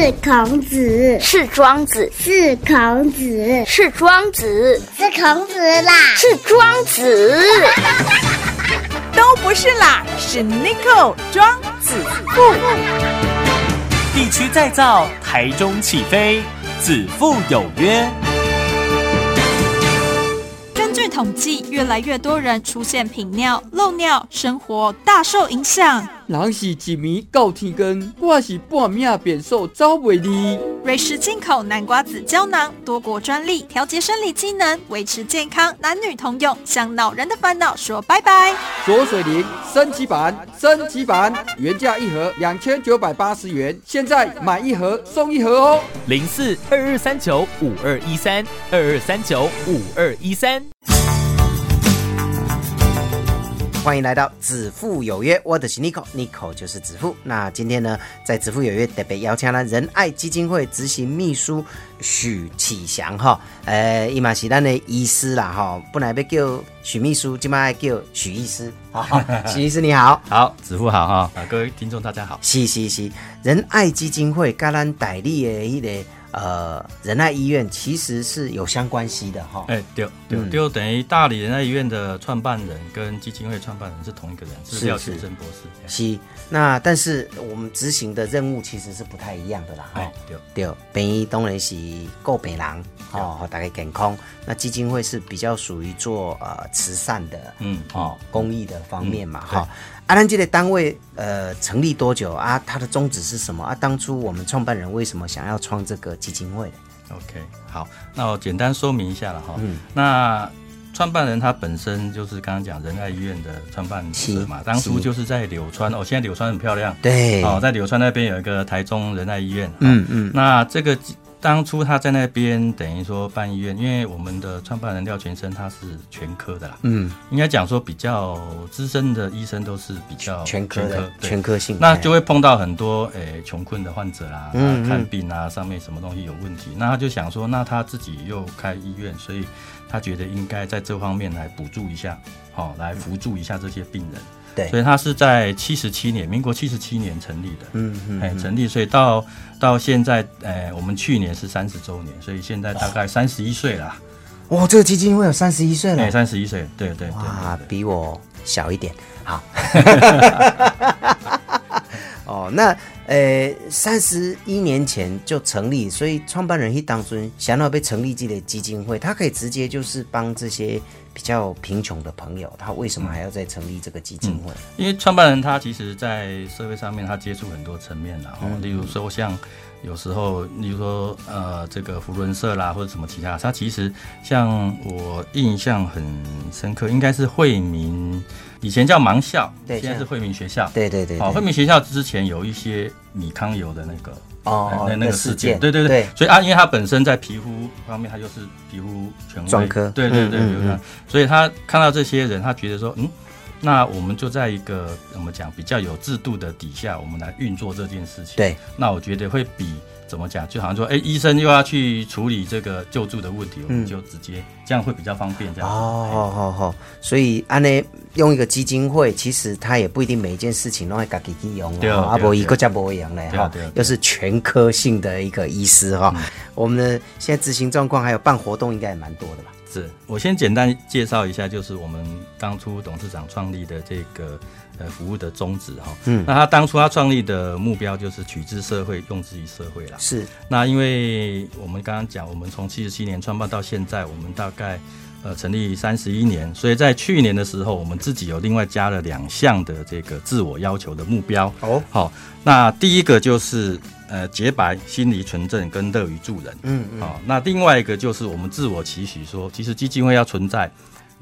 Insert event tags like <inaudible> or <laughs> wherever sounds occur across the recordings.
是孔子，是庄子，是孔子，是庄子，是孔子啦，是庄子，<laughs> 都不是啦，是 n i c o 庄子富。地区再造，台中起飞，子父有约。根据统计，越来越多人出现频尿、漏尿，生活大受影响。人是一暝到天根，我是半命变瘦走袂离。瑞士进口南瓜子胶囊，多国专利，调节生理机能，维持健康，男女通用，向老人的烦恼说拜拜。左水灵升级版，升级版原价一盒两千九百八十元，现在买一盒送一盒哦。零四二二三九五二一三二二三九五二一三。欢迎来到子父有约，我的是 Nico，Nico 就是子父。那今天呢，在子父有约特别邀请了仁爱基金会执行秘书许启祥哈，呃，伊嘛是咱的医师啦哈，本来要叫许秘书，今麦叫许医师。好，<laughs> 许医师你好，好，子父好哈，啊，各位听众大家好。是是是，仁爱基金会跟咱代理的一个。呃，仁爱医院其实是有相关系的哈。哎，对对对，等于大理仁爱医院的创办人跟基金会创办人是同一个人，是廖先生博士。是，那但是我们执行的任务其实是不太一样的啦。哎，对对，本医当然是够北狼哦，大概健康。那基金会是比较属于做呃慈善的，嗯，哦，公益的方面嘛，哈。阿兰基的单位呃成立多久啊？它的宗旨是什么啊？当初我们创办人为什么想要创这个基金会？OK，好，那我简单说明一下了哈。嗯，那创办人他本身就是刚刚讲仁爱医院的创办者嘛，当初就是在柳川哦，现在柳川很漂亮，对，哦，在柳川那边有一个台中仁爱医院，嗯嗯，那这个。当初他在那边等于说办医院，因为我们的创办人廖全生他是全科的啦，嗯，应该讲说比较资深的医生都是比较全科的全科性，那就会碰到很多诶穷困的患者啦，嗯，看病啊上面什么东西有问题，那他就想说，那他自己又开医院，所以他觉得应该在这方面来补助一下，好来扶助一下这些病人。对，所以它是在七十七年，民国七十七年成立的，嗯嗯，哎，成立，所以到到现在，哎，我们去年是三十周年，所以现在大概三十一岁了。哇，这个基金会有三十一岁了，哎，三十一岁，对对对，哇，比我小一点，好。<laughs> 哦，那呃，三十一年前就成立，所以创办人一当中想要被成立这个基金会，他可以直接就是帮这些。比较贫穷的朋友，他为什么还要再成立这个基金会？因为创办人他其实，在社会上面他接触很多层面的，哦，例如说像有时候，例如说呃，这个福伦社啦，或者什么其他，他其实像我印象很深刻，应该是惠民，以前叫盲校，对，现在是惠民学校，对对对，好，惠民学校之前有一些米糠油的那个。哦，那那个事件，对对对，所以啊，因为他本身在皮肤方面，他就是皮肤权威，专科，对对对，所以他看到这些人，他觉得说，嗯，那我们就在一个怎么讲比较有制度的底下，我们来运作这件事情。对，那我觉得会比。怎么讲？就好像说，哎，医生又要去处理这个救助的问题，我们就直接这样会比较方便。这样哦，好好好。所以安呢用一个基金会，其实他也不一定每一件事情都会自己去用啊。阿伯一个家不一样嘞哈，又是全科性的一个医师哈。我们的现在执行状况还有办活动，应该也蛮多的吧？是我先简单介绍一下，就是我们当初董事长创立的这个。呃，服务的宗旨哈，嗯，那他当初他创立的目标就是取之社会，用之于社会啦。是，那因为我们刚刚讲，我们从七十七年创办到现在，我们大概呃成立三十一年，所以在去年的时候，我们自己有另外加了两项的这个自我要求的目标。哦，好，那第一个就是呃洁白、心理纯正跟乐于助人。嗯嗯，好，那另外一个就是我们自我期许说，其实基金会要存在。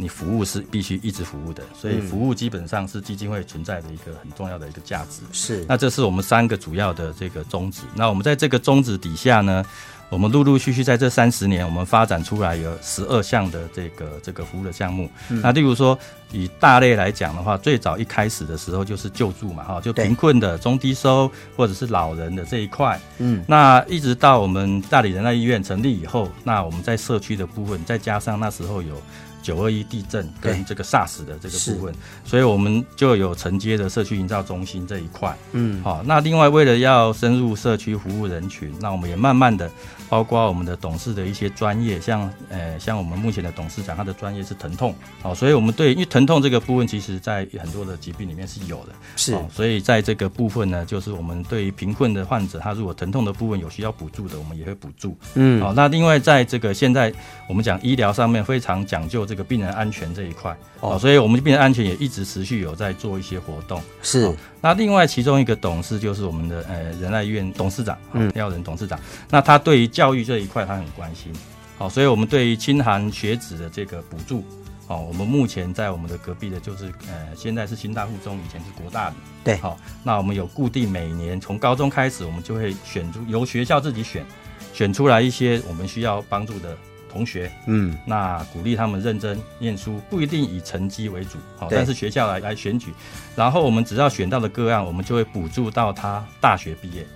你服务是必须一直服务的，所以服务基本上是基金会存在的一个很重要的一个价值。是，那这是我们三个主要的这个宗旨。那我们在这个宗旨底下呢，我们陆陆续续在这三十年，我们发展出来有十二项的这个这个服务的项目。那例如说，以大类来讲的话，最早一开始的时候就是救助嘛，哈，就贫困的、中低收或者是老人的这一块。嗯，那一直到我们大理仁爱医院成立以后，那我们在社区的部分，再加上那时候有。九二一地震跟这个 SARS 的这个部分，所以我们就有承接的社区营造中心这一块。嗯，好、那另外为了要深入社区服务人群，那我们也慢慢的，包括我们的董事的一些专业，像呃像我们目前的董事长，他的专业是疼痛，好、所以我们对因为疼痛这个部分，其实在很多的疾病里面是有的，是。哦所以在这个部分呢，就是我们对于贫困的患者，他如果疼痛的部分有需要补助的，我们也会补助。嗯，好、那另外在这个现在我们讲医疗上面非常讲究这个病人安全这一块，哦哦，所以我们病人安全也一直持续有在做一些活动。是哦那另外其中一个董事就是我们的呃仁爱医院董事长，廖仁董事长，那他对于教育这一块他很关心，好、所以我们对于清寒学子的这个补助。哦，我们目前在我们的隔壁的，就是呃，现在是新大附中，以前是国大里。对好、那我们有固定每年从高中开始，我们就会选出由学校自己选，选出来一些我们需要帮助的同学，嗯，那鼓励他们认真念书，不一定以成绩为主，好、但是学校来来选举，然后我们只要选到的个案，我们就会补助到他大学毕业。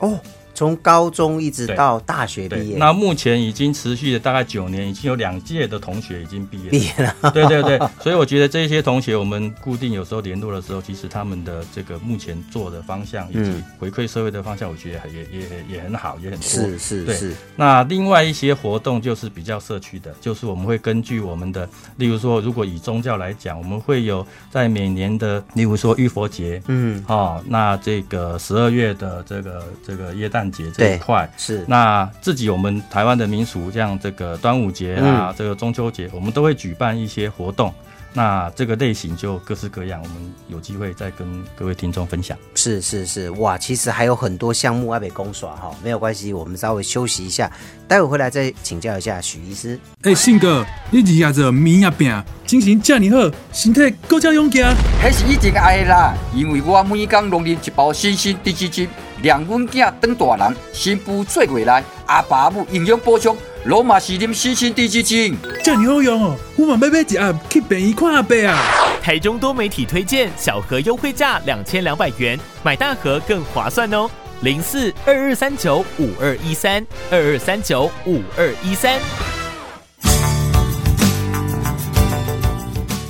哦，从高中一直到大学毕业，那目前已经持续了大概九年，已经有两届的同学已经毕业。毕业了，<laughs> 对对对，所以我觉得这些同学，我们固定有时候联络的时候，其实他们的这个目前做的方向以及嗯。回馈社会的方向，我觉得也也也也很好，也很多。是是是，那另外一些活动就是比较社区的，就是我们会根据我们的，例如说，如果以宗教来讲，我们会有在每年的，例如说浴佛节，嗯，哦，那这个十二月的这个这个耶诞节这一块。是，那自己我们台湾的民俗，像这个端午节啊，嗯这个中秋节，我们都会举办一些活动。那这个类型就各式各样，我们有机会再跟各位听众分享。是是是，哇，其实还有很多项目要被公耍哈，没有关系，我们稍微休息一下，待会回来再请教一下许医师。哎、信哥，你日夜做面啊饼，精神这么好，身体更加勇健。迄是以前爱啦，因为我每工拢啉一包新鲜低脂精，让阮囝当大人，新妇做未来，阿爸母营养补充，拢嘛是啉新鲜地基精。这么好用哦，我嘛要买一盒去便宜看阿伯啊。台中多媒体推荐小盒优惠价两千两百元，买大盒更划算哦。零四二二三九五二一三二二三九五二一三。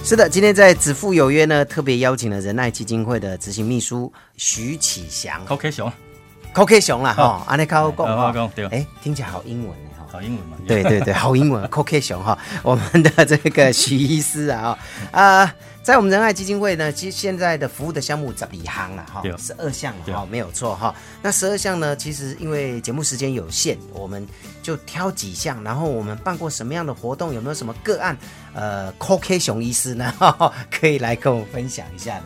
是的，今天在子父有约呢，特别邀请了仁爱基金会的执行秘书徐启祥。OK，熊，，COK 熊啦哈好，安尼靠讲哈。好讲对。哎，听起来好英文呢哈。好英文嘛？对对对，好英文，COK 熊哈，我们的这个徐医师啊，啊、在我们仁爱基金会呢，其实现在的服务的项目十几行了哈对，十二项哈，没有错哈。那十二项呢，其实因为节目时间有限，我们就挑几项，然后我们办过什么样的活动，有没有什么个案？呃，COK 熊医师呢，可以来跟我们分享一下的。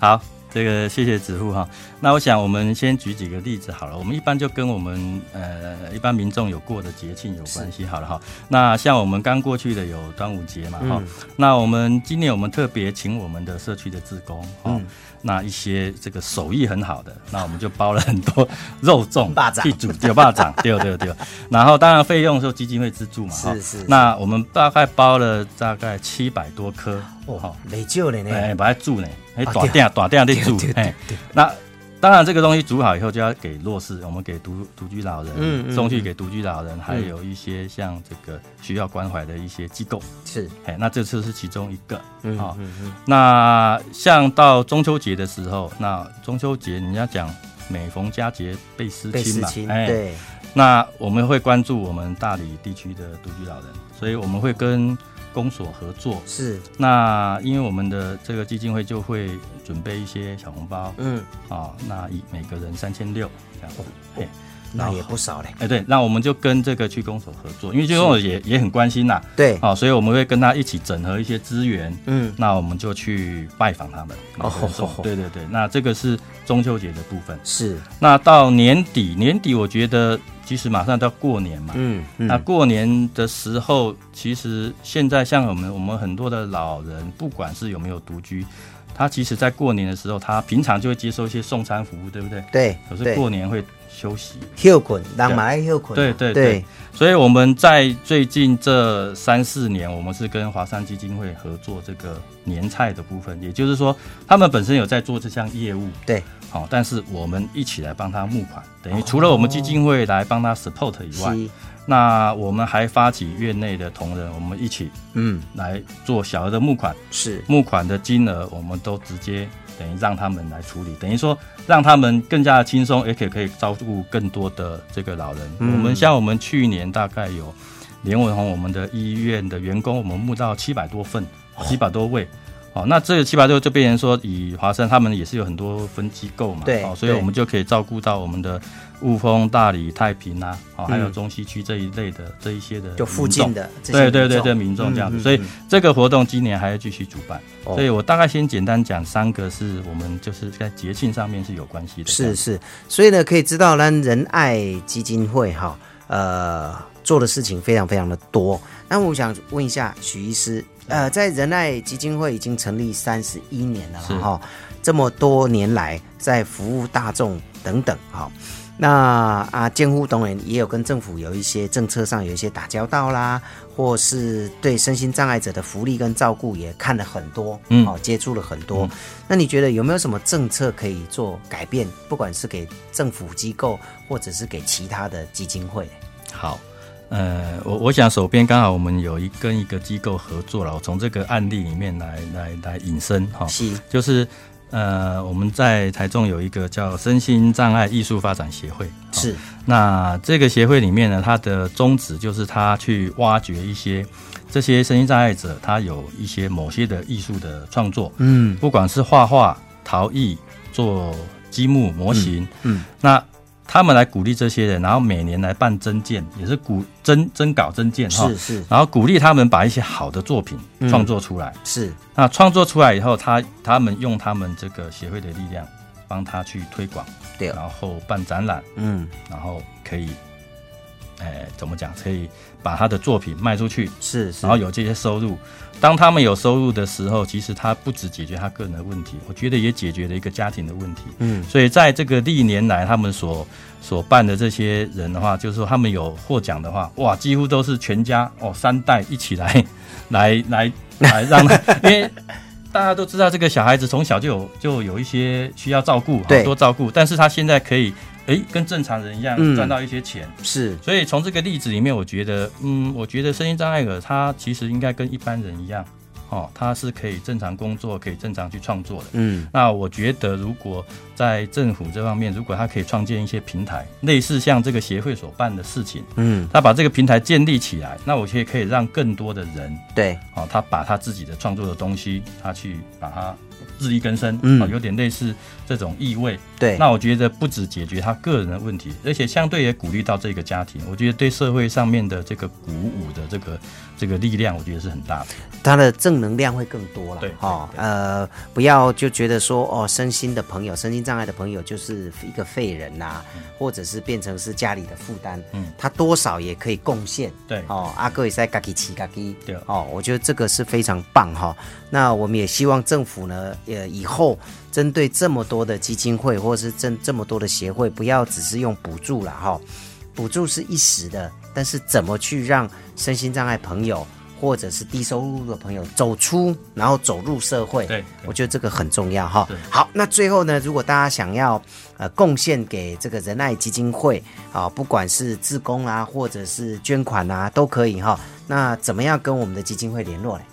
好，这个谢谢子户哈。那我想我们先举几个例子好了。我们一般就跟我们呃一般民众有过的节庆有关系好了哈。那像我们刚过去的有端午节嘛哈、嗯那我们今年我们特别请我们的社区的志工哈。嗯那一些这个手艺很好的，那我们就包了很多肉粽、霸掌。地主对霸掌，<laughs> 对对对。然后当然费用是基金会资助嘛，哈。是是。是那我们大概包了大概七百多颗，哦哈，没救了呢。哎，把它煮呢，哎，啊大店大店在煮哎，那当然这个东西煮好以后就要给弱势，我们给独独居老人，嗯嗯送去给独居老人，还有一些像这个需要关怀的一些机构，是，哎，那这次是其中一个，嗯好嗯嗯，那像到中秋节的时候，那中秋节人家讲每逢佳节倍思被亲嘛，哎，对，那我们会关注我们大理地区的独居老人，所以我们会跟公所合作。是，那因为我们的这个基金会就会准备一些小红包。嗯，啊，那以每个人三千六这样子。嘿那也不少嘞。哎，对，那我们就跟这个区公所合作，因为区公所也也很关心呐，对，哦，所以我们会跟他一起整合一些资源，嗯，那我们就去拜访他们。哦对对对，那这个是中秋节的部分。是，那到年底，年底我觉得其实马上都要过年嘛，嗯嗯，那过年的时候，其实现在像我们我们很多的老人，不管是有没有独居，他其实在过年的时候，他平常就会接受一些送餐服务，对不对？对，可是过年会休息，休困，让马来休困，对对对对，所以我们在最近这三四年，我们是跟华山基金会合作这个年菜的部分，也就是说，他们本身有在做这项业务，对，好、但是我们一起来帮他募款，等于除了我们基金会来帮他 support 以外，是，那我们还发起院内的同仁，我们一起嗯，来做小额的募款，是。募款的金额我们都直接等于让他们来处理，等于说让他们更加的轻松，而且可以照顾更多的这个老人。嗯。我们像我们去年大概有连文红我们的医院的员工，我们募到七百多份，七百多位。哦，那这个七八六就变成说，以华山他们也是有很多分机构嘛，对哦，所以我们就可以照顾到我们的雾峰、大理、太平啊，哦，还有嗯中西区这一类的这一些的就附近的对对对对民众这样子，所以这个活动今年还要继续主办。哦所以我大概先简单讲三个是我们就是在节庆上面是有关系的。是是，所以呢，可以知道呢，仁爱基金会哈，呃，做的事情非常非常的多。那我想问一下许医师，呃，在仁爱基金会已经成立三十一年了哈，这么多年来在服务大众等等哈。那啊，监护当然也有跟政府有一些政策上有一些打交道啦，或是对身心障碍者的福利跟照顾也看了很多，嗯哦，接触了很多。那你觉得有没有什么政策可以做改变？不管是给政府机构，或者是给其他的基金会？好，呃，我我想手边刚好我们有一跟一个机构合作了，我从这个案例里面来来来引申哈，是。就是呃我们在台中有一个叫身心障碍艺术发展协会，哦是。那这个协会里面呢，它的宗旨就是它去挖掘一些这些身心障碍者，他有一些某些的艺术的创作，嗯。不管是画画、陶艺、做积木模型，嗯。那他们来鼓励这些人，然后每年来办征件，也是鼓征征稿征件哈，是是。然后鼓励他们把一些好的作品嗯。创作出来。是。那创作出来以后，他他们用他们这个协会的力量，帮他去推广，对。然后办展览，嗯。然后可以，哎，怎么讲？可以把他的作品卖出去，是是，然后有这些收入。当他们有收入的时候，其实他不只解决他个人的问题，我觉得也解决了一个家庭的问题。嗯所以在这个历年来，他们所所办的这些人的话，就是说他们有获奖的话，哇，几乎都是全家哦三代一起来来来 <laughs> 来让他，因为大家都知道这个小孩子从小就有就有一些需要照顾，对好多照顾，但是他现在可以诶跟正常人一样嗯。赚到一些钱。是。所以从这个例子里面，我觉得，嗯，我觉得身心障碍者他其实应该跟一般人一样，哦，他是可以正常工作，可以正常去创作的。嗯。那我觉得，如果在政府这方面，如果他可以创建一些平台，类似像这个协会所办的事情，嗯。他把这个平台建立起来，那我觉得可以让更多的人，对。哦，他把他自己的创作的东西，他去把它自力更生，嗯。哦，有点类似这种意味。对。那我觉得不止解决他个人的问题，而且相对也鼓励到这个家庭，我觉得对社会上面的这个鼓舞的这个这个力量，我觉得是很大的。他的正能量会更多了，对哈、呃，不要就觉得说哦，身心的朋友、身心障碍的朋友就是一个废人呐、或者是变成是家里的负担，嗯。他多少也可以贡献，对。哦，阿哥也在嘎嘎叽，对。哦，我觉得这个是非常棒哈、那我们也希望政府呢，呃，以后针对这么多的基金会或者是这这么多的协会，不要只是用补助了哈、补助是一时的，但是怎么去让身心障碍朋友或者是低收入的朋友走出，然后走入社会？对，我觉得这个很重要哈是。好，那最后呢，如果大家想要呃贡献给这个仁爱基金会啊，不管是自工啊，或者是捐款啊，都可以哈。那怎么样跟我们的基金会联络呢？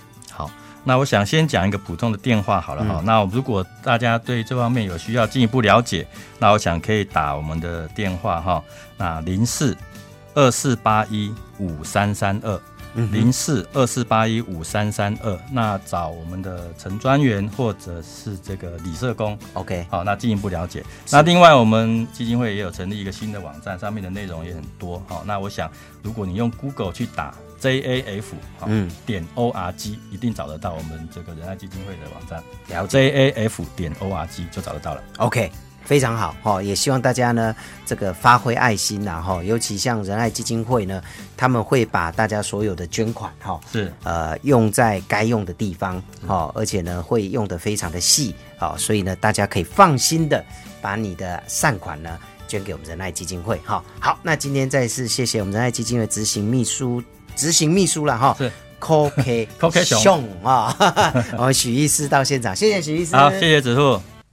好，那我想先讲一个普通的电话好了哈。嗯那如果大家对这方面有需要进一步了解，那我想可以打我们的电话哈，那零四二四八一五三三二。零四二四八一五三三二，那找我们的陈专员或者是这个李社工，OK，好，那进一步了解。那另外，我们基金会也有成立一个新的网站，上面的内容也很多。好，那我想，如果你用 Google 去打 JAF 好嗯点 ORG，一定找得到我们这个仁爱基金会的网站了解。，JAF 点 ORG 就找得到了。OK，非常好哈、哦，也希望大家呢这个发挥爱心呐、哈、尤其像仁爱基金会呢，他们会把大家所有的捐款哈、是呃用在该用的地方哈、而且呢会用的非常的细好、所以呢大家可以放心的把你的善款呢。捐给我们仁爱基金会哈、好，那今天再次谢谢我们仁爱基金会执行秘书执行秘书了哈、是。COK <laughs> COK 熊。熊啊，我 <laughs> 们许医师到现场，谢谢许医师，好，谢谢子富。